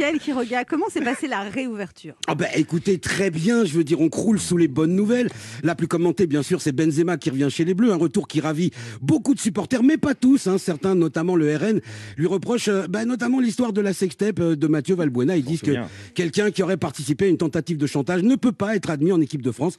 Mickaël qui regarde. Comment s'est passée la réouverture? Ah bah écoutez, très bien, je veux dire, on croule sous les bonnes nouvelles. La plus commentée, bien sûr, c'est Benzema qui revient chez les Bleus, un retour qui ravit beaucoup de supporters, mais pas tous. Hein. Certains, notamment le RN, lui reprochent euh, bah, notamment l'histoire de la sextape euh, de Mathieu Valbuena. Ils disent que quelqu'un qui aurait participé à une tentative de chantage ne peut pas être admis en équipe de France.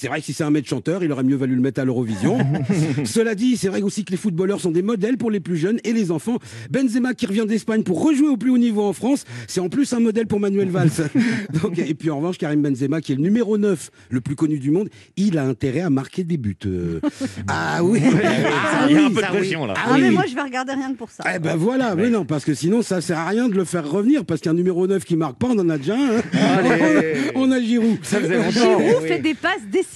C'est vrai que si c'est un maître chanteur, il aurait mieux valu le mettre à l'Eurovision. Cela dit, c'est vrai aussi que les footballeurs sont des modèles pour les plus jeunes et les enfants. Benzema qui revient d'Espagne pour rejouer au plus haut niveau en France, c'est en plus un modèle pour Manuel Valls. Donc, et puis en revanche, Karim Benzema, qui est le numéro 9, le plus connu du monde, il a intérêt à marquer des buts. Euh. Ah oui, Ah Il y a un peu de pression là. Ah Ah, oui, mais moi, je vais regarder rien que pour ça. Eh ben voilà, mais non, parce que sinon ça sert à rien de le faire revenir, parce qu'un numéro 9 qui marque pas, on en a déjà un. hein. Allez. on a Giroud. Ça faisait. Giroud Oui. fait des passes décisives.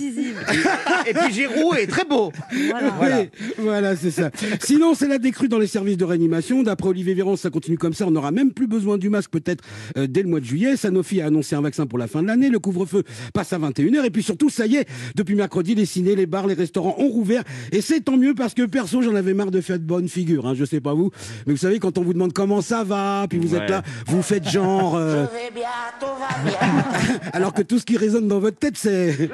Et puis Giroud est très beau. Voilà. Oui, voilà, c'est ça. Sinon, c'est la décrue dans les services de réanimation. D'après Olivier Véran, ça continue comme ça. On n'aura même plus besoin du masque peut-être euh, dès le mois de juillet. Sanofi a annoncé un vaccin pour la fin de l'année. Le couvre-feu passe à 21h. Et puis surtout, ça y est, depuis mercredi, les ciné, les bars, les restaurants ont rouvert. Et c'est tant mieux parce que perso, j'en avais marre de faire de bonne figure. Hein. Je sais pas vous, mais vous savez, quand on vous demande comment ça va, puis vous êtes là, vous faites genre... euh, alors que tout ce qui résonne dans votre tête, c'est...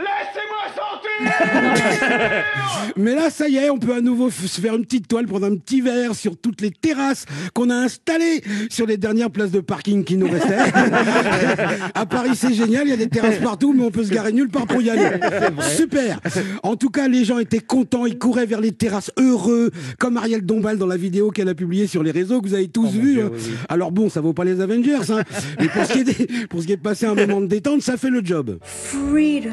Mais là, ça y est, on peut à nouveau se faire une petite toile, prendre un petit verre sur toutes les terrasses qu'on a installées sur les dernières places de parking qui nous restaient. à Paris, c'est génial, il y a des terrasses partout, mais on peut se garer nulle part pour y aller. Super. En tout cas, les gens étaient contents, ils couraient vers les terrasses heureux, comme Ariel Dombal dans la vidéo qu'elle a publiée sur les réseaux, que vous avez tous vu. hein. Alors bon, ça vaut pas les Avengers, hein. mais pour ce, qui est des- pour ce qui est de passer un moment de détente, ça fait le job. Freedom,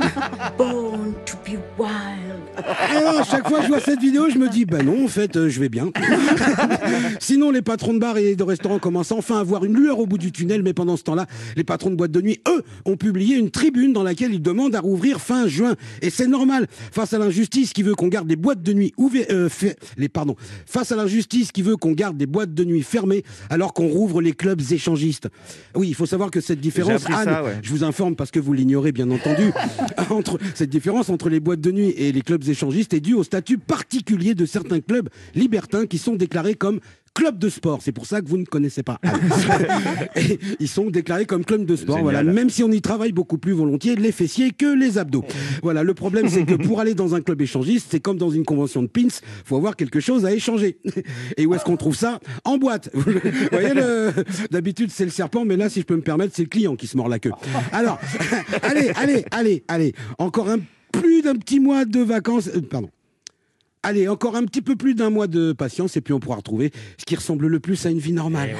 born to be wild. Alors, à chaque fois que je vois cette vidéo, je me dis, bah non, en fait, euh, je vais bien. Sinon, les patrons de bars et de restaurants commencent enfin à voir une lueur au bout du tunnel, mais pendant ce temps-là, les patrons de boîtes de nuit, eux, ont publié une tribune dans laquelle ils demandent à rouvrir fin juin. Et c'est normal, face à l'injustice qui veut qu'on garde les boîtes de nuit ouvertes, euh, les, pardon, face à l'injustice qui veut qu'on garde des boîtes de nuit fermées alors qu'on rouvre les clubs échangistes. Oui, il faut savoir que cette différence, Anne, ça, ouais. je vous informe parce que vous l'ignorez bien entendu, entre cette différence entre les boîtes de nuit et les clubs échangistes est due au statut particulier de certains clubs libertins qui sont déclarés comme clubs de sport. C'est pour ça que vous ne connaissez pas. Et ils sont déclarés comme clubs de sport. Génial. Voilà, même si on y travaille beaucoup plus volontiers les fessiers que les abdos. Voilà, le problème c'est que pour aller dans un club échangiste, c'est comme dans une convention de pins, faut avoir quelque chose à échanger. Et où est-ce qu'on trouve ça? En boîte. Vous voyez, le... d'habitude c'est le serpent, mais là, si je peux me permettre, c'est le client qui se mord la queue. Alors, allez, allez, allez, allez, encore un plus d'un petit mois de vacances. euh, pardon. Allez, encore un petit peu plus d'un mois de patience et puis on pourra retrouver ce qui ressemble le plus à une vie normale.